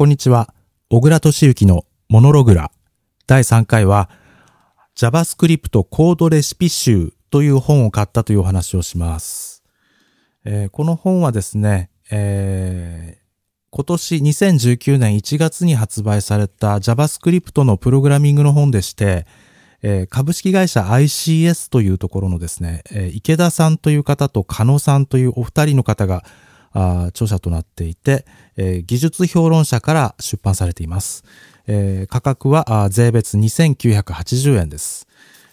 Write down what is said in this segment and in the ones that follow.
こんにちは。小倉敏之のモノログラ。第3回は JavaScript コードレシピ集という本を買ったというお話をします。えーこの本はですね、えー今年2019年1月に発売された JavaScript のプログラミングの本でして、えー株式会社 ICS というところのですね、池田さんという方と加野さんというお二人の方があ著者となっていて、えー技術評論者から出版されています。えー価格はあ税別2980円です。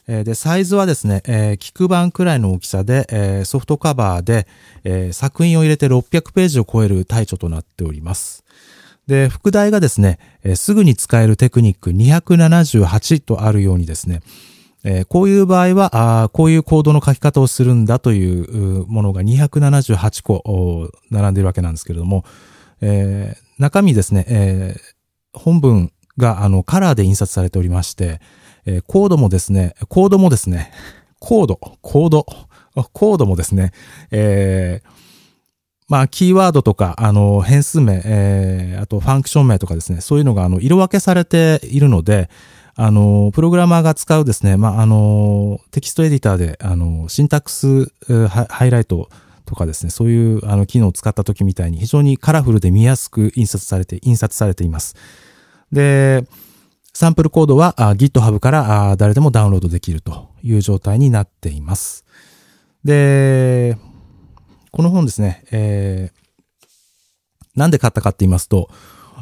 えーで、サイズはですね、えー、菊版くらいの大きさで、えーソフトカバーで、えー作品を入れて600ページを超える大著となっております。で、副題がですね、えーすぐに使えるテクニック278とあるようにですね、えーこういう場合は、あこういうコードの書き方をするんだというものが278個並んでいるわけなんですけれども、えー中身ですね、えー本文があのカラーで印刷されておりまして、えーコードもですね、コードもですね、コード、コード、コードもですね、えーまあ、キーワードとか、あの、変数名、えーあとファンクション名とかですね、そういうのが、あの、色分けされているので、あの、プログラマーが使うですね、まあ、あの、テキストエディターで、あの、シンタックスハイライトとかですね、そういう、あの、機能を使った時みたいに非常にカラフルで見やすく印刷されて、印刷されています。で、サンプルコードはあ GitHub から誰でもダウンロードできるという状態になっています。で、この本ですね、えーなんで買ったかって言いますと、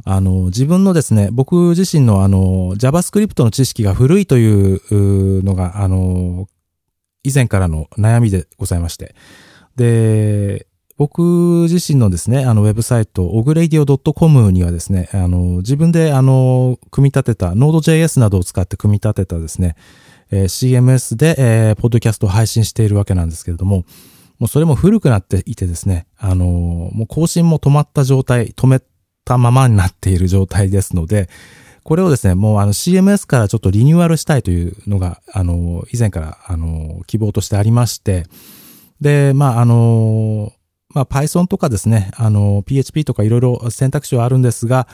あの、自分のですね、僕自身のあの、JavaScript の知識が古いというのが、あの、以前からの悩みでございまして。で、僕自身のですね、あの、ウェブサイト、ogradio.com にはですね、あの、自分で、あの、組み立てた、Node.js などを使って組み立てたですね、えー CMS で、えーポッドキャストを配信しているわけなんですけれども、もうそれも古くなっていてですね、あの、もう更新も止まった状態、止めたままになっている状態ですので、これをですね、もうあの CMS からちょっとリニューアルしたいというのが、あの、以前から、あの、希望としてありまして、で、まあ、あの、まあ、Python とかですね、あの、PHP とかいろいろ選択肢はあるんですが、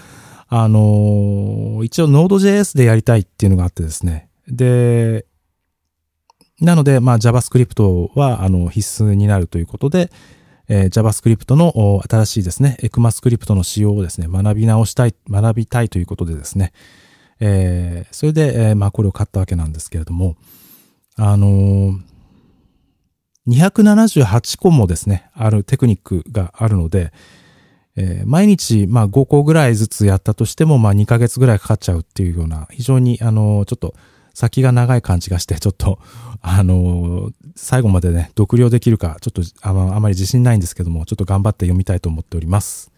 あの、一応 Node.js でやりたいっていうのがあってですね。で、なので、まあ、JavaScript は、あの、必須になるということで、えー JavaScript の新しいですね、ECMAScript の仕様をですね、学び直したい、学びたいということでですね、えーそれで、えーまあ、これを買ったわけなんですけれども、あのー278個もですね、あるテクニックがあるので、えー毎日、まあ、5個ぐらいずつやったとしても、まあ、2ヶ月ぐらいかかっちゃうっていうような、非常に、あのちょっと、先が長い感じがして、ちょっと、あのー最後までね、読了できるか、ちょっとああまり自信ないんですけども、ちょっと頑張って読みたいと思っております。